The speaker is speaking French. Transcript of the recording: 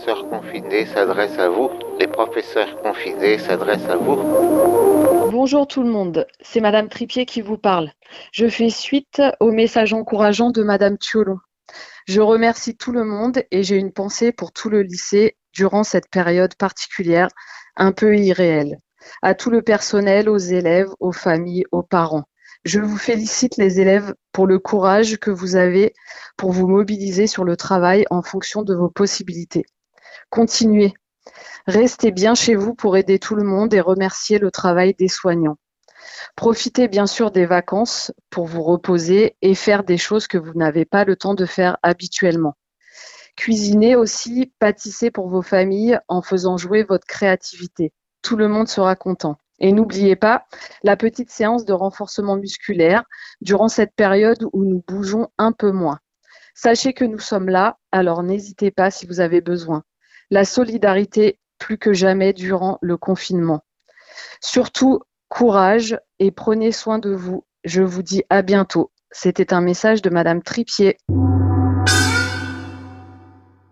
professeurs confinés s'adressent à vous. Les professeurs confinés s'adressent à vous. Bonjour tout le monde, c'est Madame Tripier qui vous parle. Je fais suite au message encourageant de Madame Thiolon. Je remercie tout le monde et j'ai une pensée pour tout le lycée durant cette période particulière, un peu irréelle. À tout le personnel, aux élèves, aux familles, aux parents. Je vous félicite les élèves pour le courage que vous avez pour vous mobiliser sur le travail en fonction de vos possibilités. Continuez. Restez bien chez vous pour aider tout le monde et remercier le travail des soignants. Profitez bien sûr des vacances pour vous reposer et faire des choses que vous n'avez pas le temps de faire habituellement. Cuisinez aussi, pâtissez pour vos familles en faisant jouer votre créativité. Tout le monde sera content. Et n'oubliez pas la petite séance de renforcement musculaire durant cette période où nous bougeons un peu moins. Sachez que nous sommes là, alors n'hésitez pas si vous avez besoin. La solidarité plus que jamais durant le confinement. Surtout, courage et prenez soin de vous. Je vous dis à bientôt. C'était un message de Madame Tripier.